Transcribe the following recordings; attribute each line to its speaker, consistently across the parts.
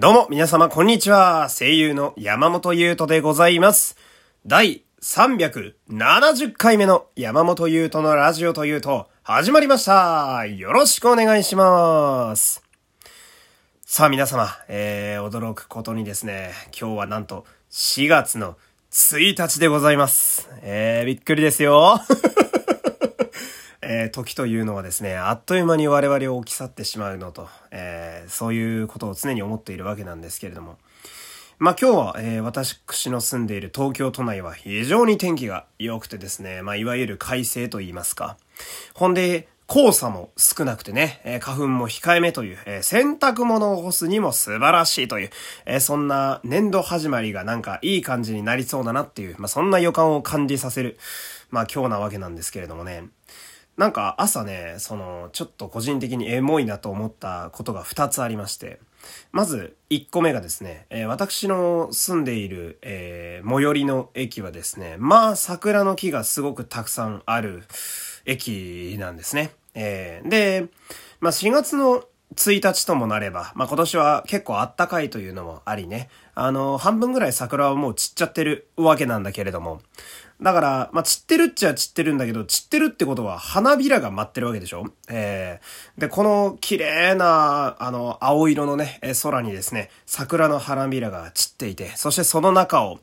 Speaker 1: どうも、皆様、こんにちは。声優の山本優斗でございます。第370回目の山本優斗のラジオというと、始まりました。よろしくお願いします。さあ皆様、えー、驚くことにですね、今日はなんと4月の1日でございます。えー、びっくりですよ。えー時というのはですね、あっという間に我々を置き去ってしまうのと、えーそういうことを常に思っているわけなんですけれども。まあ今日は、えー私の住んでいる東京都内は非常に天気が良くてですね、まあいわゆる快晴と言いますか。ほんで、黄砂も少なくてね、えー花粉も控えめという、えー洗濯物を干すにも素晴らしいという、えーそんな年度始まりがなんかいい感じになりそうだなっていう、まあそんな予感を感じさせる、まあ今日なわけなんですけれどもね。なんか朝ね、その、ちょっと個人的にエモいなと思ったことが2つありまして。まず、1個目がですね、えー私の住んでいる、えー最寄りの駅はですね、まあ桜の木がすごくたくさんある駅なんですね。えーで、まあ4月の1日ともなれば、まあ今年は結構あったかいというのもありね、あの、半分ぐらい桜はもう散っちゃってるわけなんだけれども、だから、まあ、散ってるっちゃ散ってるんだけど、散ってるってことは花びらが舞ってるわけでしょ？えー、で、この綺麗な、あの、青色のね、空にですね、桜の花びらが散っていて、そしてその中を、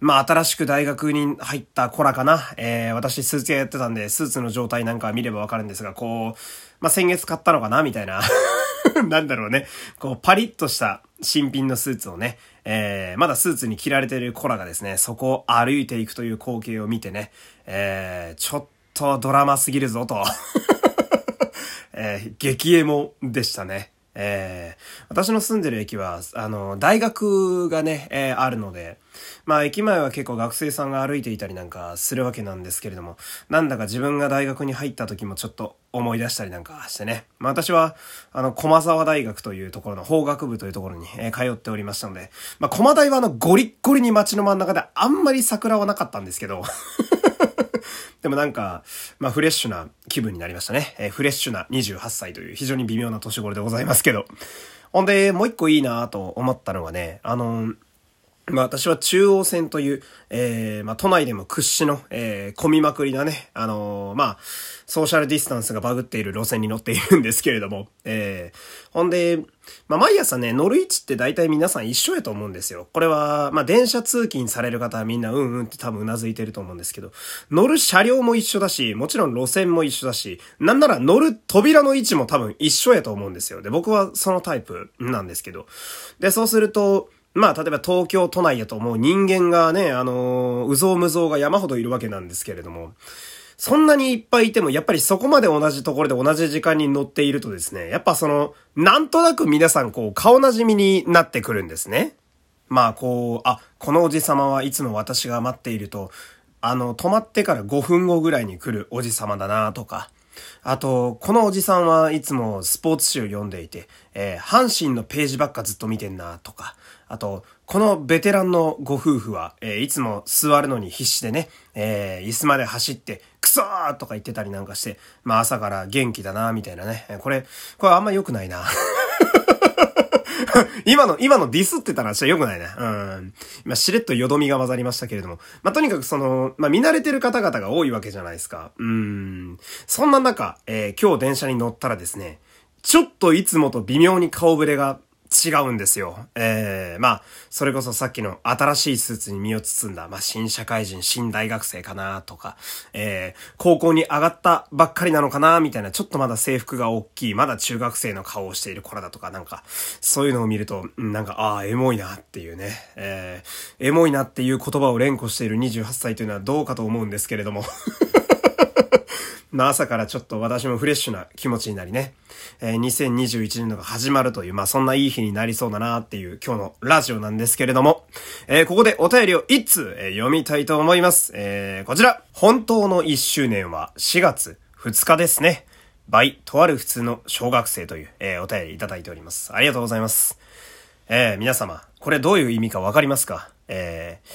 Speaker 1: まあ、新しく大学に入った子らかな？えー、私スーツ屋やってたんで、スーツの状態なんか見ればわかるんですが、こう、まあ、先月買ったのかな？みたいな。なんだろうね。こう、パリッとした新品のスーツをね、えー、まだスーツに着られてる子らがですね、そこを歩いていくという光景を見てね、えー、ちょっとドラマすぎるぞと。えー激エモでしたね。えー私の住んでる駅は、あの、大学がね、えーあるので、まあ駅前は結構学生さんが歩いていたりなんかするわけなんですけれども、なんだか自分が大学に入った時もちょっと思い出したりなんかしてね。まあ私は、あの、駒沢大学というところの法学部というところに、えー通っておりましたので、まあ駒大はあの、ゴリッゴリに街の真ん中であんまり桜はなかったんですけど、でもなんか、まあフレッシュな気分になりましたね。えーフレッシュな28歳という非常に微妙な年頃でございますけど。ほんで、もう一個いいなと思ったのはね、あのまあ私は中央線という、えー、まあ都内でも屈指の、えー、混みまくりなね、あのーまあ、ソーシャルディスタンスがバグっている路線に乗っているんですけれども、えー、ほんで、まあ毎朝ね、乗る位置って大体皆さん一緒やと思うんですよ。これは、まあ電車通勤される方はみんなうんうんって多分頷いてると思うんですけど、乗る車両も一緒だし、もちろん路線も一緒だし、なんなら乗る扉の位置も多分一緒やと思うんですよ。で、僕はそのタイプなんですけど。で、そうすると、まあ、例えば東京都内やともう人間がね、あのー、うぞうむぞうが山ほどいるわけなんですけれども、そんなにいっぱいいても、やっぱりそこまで同じところで同じ時間に乗っているとですね、やっぱその、なんとなく皆さんこう、顔なじみになってくるんですね。まあ、こう、あ、このおじさまはいつも私が待っていると、あの、止まってから5分後ぐらいに来るおじさまだなとか、あと、このおじさんはいつもスポーツ紙を読んでいて、えー阪神のページばっかずっと見てんなとか、あと、このベテランのご夫婦は、えーいつも座るのに必死でね、えー椅子まで走って、クソーとか言ってたりなんかして、まあ朝から元気だなみたいなね。これ、これあんま良くないな。今の、今のディスってたらしは良くないね。うん。今、しれっとよどみが混ざりましたけれども。まあ、とにかくその、まあ、見慣れてる方々が多いわけじゃないですか。うん。そんな中、えー今日電車に乗ったらですね、ちょっといつもと微妙に顔ぶれが違うんですよ。えー、まあ、それこそさっきの新しいスーツに身を包んだ、まあ、新社会人、新大学生かなとか、えー、高校に上がったばっかりなのかなみたいな、ちょっとまだ制服が大きい、まだ中学生の顔をしている子らだとか、なんか、そういうのを見ると、なんか、ああ、エモいなっていうね、えー、エモいなっていう言葉を連呼している28歳というのはどうかと思うんですけれども。まあ朝からちょっと私もフレッシュな気持ちになりね、えー2021年度が始まるという、まあそんないい日になりそうだなっていう今日のラジオなんですけれども、えーここでお便りを一通、えー読みたいと思います。えーこちら、本当の1周年は4月2日ですね。by とある普通の小学生という、えーお便りいただいております。ありがとうございます。えー皆様、これどういう意味かわかりますか？えー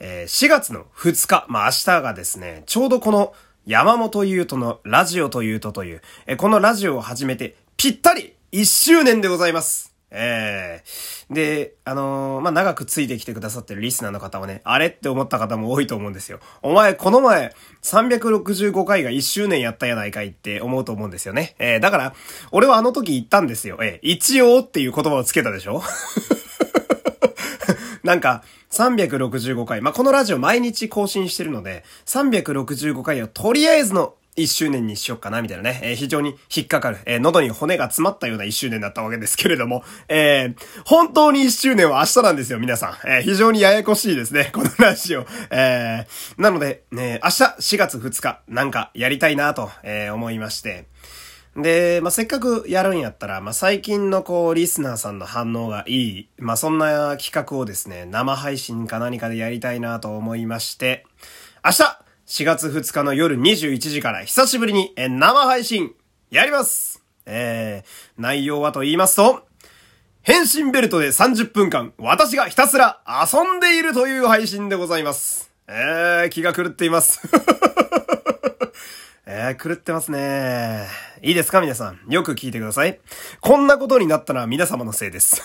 Speaker 1: えー4月の2日、まあ明日がですね、ちょうどこの山本優斗のラジオというとという、えこのラジオを始めてぴったり1周年でございます。えー、で、あのー、まあ、長くついてきてくださってるリスナーの方はね、あれって思った方も多いと思うんですよ。お前、この前、365回が1周年やったやないかいって思うと思うんですよね。えー、だから、俺はあの時言ったんですよ。えー、一応っていう言葉をつけたでしょ？なんか、365回。まあ、このラジオ毎日更新してるので、365回をとりあえずの一周年にしよっかな、みたいなね、えー、非常に引っかかる、えー、喉に骨が詰まったような一周年だったわけですけれども、えー、本当に一周年は明日なんですよ、皆さん。え、非常にややこしいですね、このラジオ。え、なので、ね、明日4月2日、なんかやりたいなと、え、思いまして、で、まあ、せっかくやるんやったら、まあ、最近のこう、リスナーさんの反応がいい、まあ、そんな企画をですね、生配信か何かでやりたいなと思いまして、明日4月2日の夜21時から久しぶりに生配信やりますえー、内容はと言いますと、変身ベルトで30分間、私がひたすら遊んでいるという配信でございます。えー、気が狂っています。えー、狂ってますね。いいですか皆さん？よく聞いてください。こんなことになったのは皆様のせいです。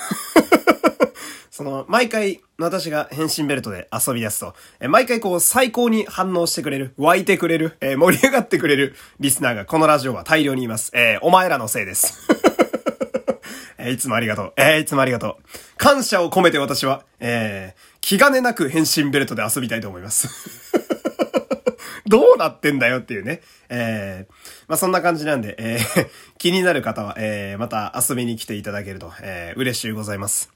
Speaker 1: その、毎回、私が変身ベルトで遊び出すと、え毎回こう、最高に反応してくれる、湧いてくれる、えー、盛り上がってくれるリスナーがこのラジオは大量にいます。えー、お前らのせいです。えー、いつもありがとう。えー、いつもありがとう。感謝を込めて私は、えー、気兼ねなく変身ベルトで遊びたいと思います。どうなってんだよっていうね。えー、まあ、そんな感じなんで、えー、気になる方は、えー、また遊びに来ていただけると、えー、嬉しゅうございます。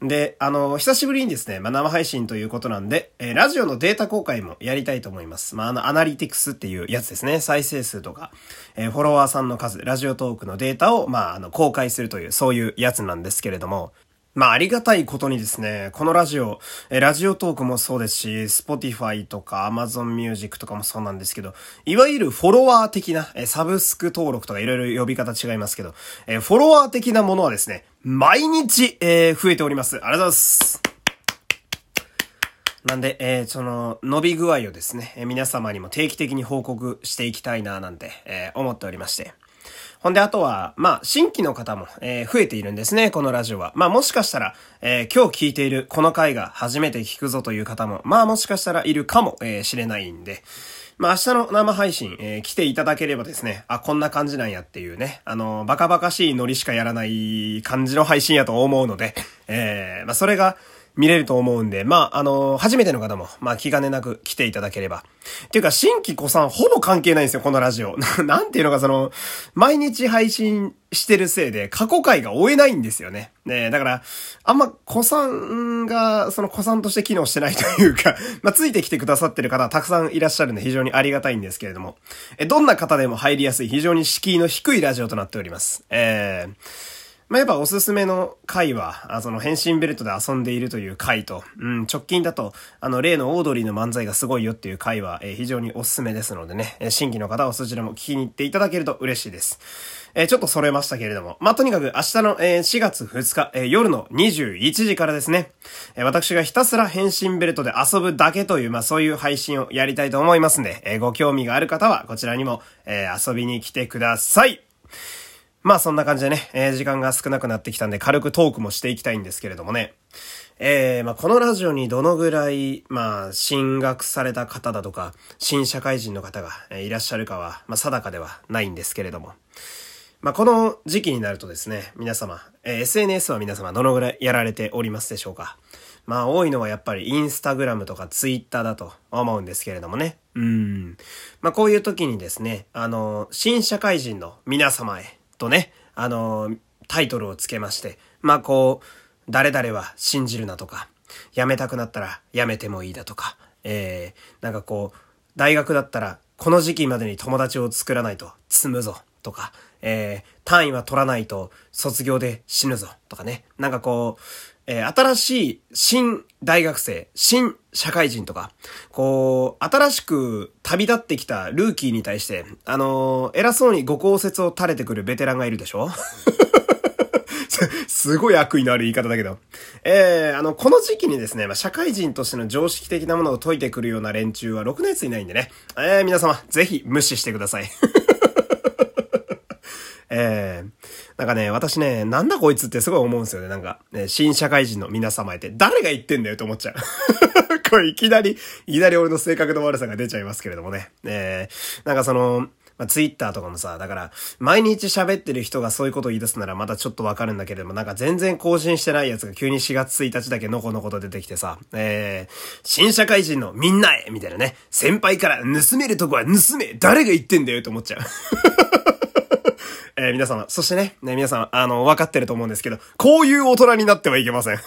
Speaker 1: で、あの、久しぶりにですね、まあ、生配信ということなんで、えー、ラジオのデータ公開もやりたいと思います。まあ、あの、アナリティクスっていうやつですね。再生数とか、えー、フォロワーさんの数、ラジオトークのデータを、まあ、あの、公開するという、そういうやつなんですけれども、まあ、ありがたいことにですね、このラジオ、え、ラジオトークもそうですし、Spotify とか Amazon Music とかもそうなんですけど、いわゆるフォロワー的な、え、サブスク登録とかいろいろ呼び方違いますけど、え、フォロワー的なものはですね、毎日、えー、増えております。ありがとうございます。なんで、えー、その、伸び具合をですね、え、皆様にも定期的に報告していきたいな、なんて、えー、思っておりまして。ほんで、あとは、まあ、新規の方も、えー、増えているんですね、このラジオは。まあ、もしかしたら、えー、今日聞いているこの回が初めて聞くぞという方も、まあ、もしかしたらいるかも、えー、しれないんで、まあ、明日の生配信、えー、来ていただければですね、あ、こんな感じなんやっていうね、あの、バカバカしいノリしかやらない感じの配信やと思うので、えー、まあ、それが、見れると思うんで、まあ、あのー、初めての方も、まあ、気兼ねなく来ていただければ。っていうか、新規子さんほぼ関係ないんですよ、このラジオ。なんていうのか、その、毎日配信してるせいで、過去回が追えないんですよね。ねだから、あんま、子さんが、その子さんとして機能してないというか、まあ、ついてきてくださってる方たくさんいらっしゃるんで、非常にありがたいんですけれども、え、どんな方でも入りやすい、非常に敷居の低いラジオとなっております。えー、まあ、やっぱおすすめの回は、あその変身ベルトで遊んでいるという回と、うん、直近だと、あの、例のオードリーの漫才がすごいよっていう回は、えー、非常におすすめですのでね、えー、新規の方はそちらも聞きに行っていただけると嬉しいです。えー、ちょっとそれましたけれども、まあ、とにかく明日の、えー、4月2日、えー、夜の21時からですね、えー、私がひたすら変身ベルトで遊ぶだけという、まあ、そういう配信をやりたいと思いますんで、えー、ご興味がある方はこちらにも、えー、遊びに来てください。まあそんな感じでね、えー、時間が少なくなってきたんで軽くトークもしていきたいんですけれどもね。えー、まあこのラジオにどのぐらい、まあ進学された方だとか、新社会人の方が、えいらっしゃるかは、まあ定かではないんですけれども。まあこの時期になるとですね、皆様、え、SNS は皆様どのぐらいやられておりますでしょうかまあ多いのはやっぱりインスタグラムとかツイッターだと思うんですけれどもね。うん。まあこういう時にですね、あの、新社会人の皆様へ、とね、あのー、タイトルをつけまして、まあこう、誰々は信じるなとか、辞めたくなったら辞めてもいいだとか、えー、なんかこう、大学だったらこの時期までに友達を作らないと積むぞとか、えー、単位は取らないと卒業で死ぬぞとかね。なんかこう、えー、新しい新大学生、新社会人とか、こう、新しく旅立ってきたルーキーに対して、あのー、偉そうにご公説を垂れてくるベテランがいるでしょ？すごい悪意のある言い方だけど。えー、あの、この時期にですね、まあ、社会人としての常識的なものを解いてくるような連中はろくな奴いないんでね。えー、皆様、ぜひ無視してください。えー、なんかね、私ね、なんだこいつってすごい思うんですよね。なんか、ね、新社会人の皆様へて、誰が言ってんだよと思っちゃう。これいきなり、いきなり俺の性格の悪さが出ちゃいますけれどもね。えー、なんかその、まあ、ツイッターとかもさ、だから、毎日喋ってる人がそういうことを言い出すならまたちょっとわかるんだけれども、なんか全然更新してないやつが急に4月1日だけのこのこと出てきてさ、えー、新社会人のみんなへみたいなね、先輩から盗めるとこは盗め誰が言ってんだよと思っちゃう。皆様、そしてね、ね、皆さん、あの、分かってると思うんですけど、こういう大人になってはいけません。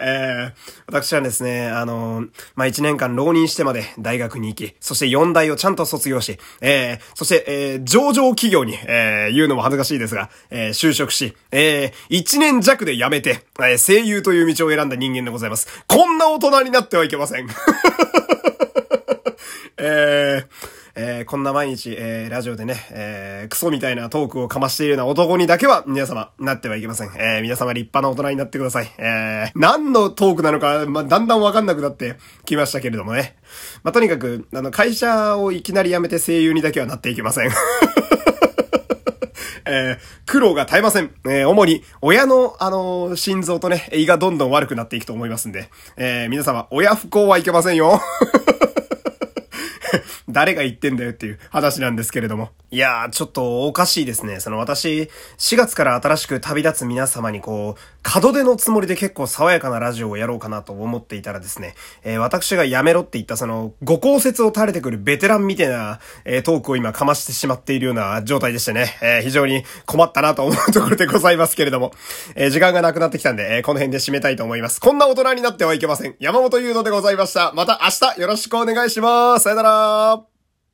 Speaker 1: えー、私はですね、あのー、まあ、1年間浪人してまで大学に行き、そして4大をちゃんと卒業し、えー、そして、えー、上場企業に、えー、言うのも恥ずかしいですが、えー、就職し、えー、1年弱で辞めて、えー、声優という道を選んだ人間でございます。こんな大人になってはいけません。えー、えー、こんな毎日、えー、ラジオでね、えー、クソみたいなトークをかましているような男にだけは、皆様、なってはいけません。えー、皆様立派な大人になってください。えー、何のトークなのか、ま、だんだんわかんなくなってきましたけれどもね。まあ、とにかく、あの、会社をいきなり辞めて声優にだけはなっていきません。えー、苦労が絶えません。えー、主に、親の、あのー、心臓とね、胃がどんどん悪くなっていくと思いますんで、え、皆様、親不幸はいけませんよ。誰が言ってんだよっていう話なんですけれども。いやー、ちょっとおかしいですね。その私、4月から新しく旅立つ皆様にこう、門出のつもりで結構爽やかなラジオをやろうかなと思っていたらですね、えー、私がやめろって言ったその、ご公説を垂れてくるベテランみたいな、えー、トークを今かましてしまっているような状態でしてね、えー、非常に困ったなと思うところでございますけれども、え時間がなくなってきたんで、えこの辺で締めたいと思います。こんな大人になってはいけません。山本優斗でございました。また明日よろしくお願いします。さよなら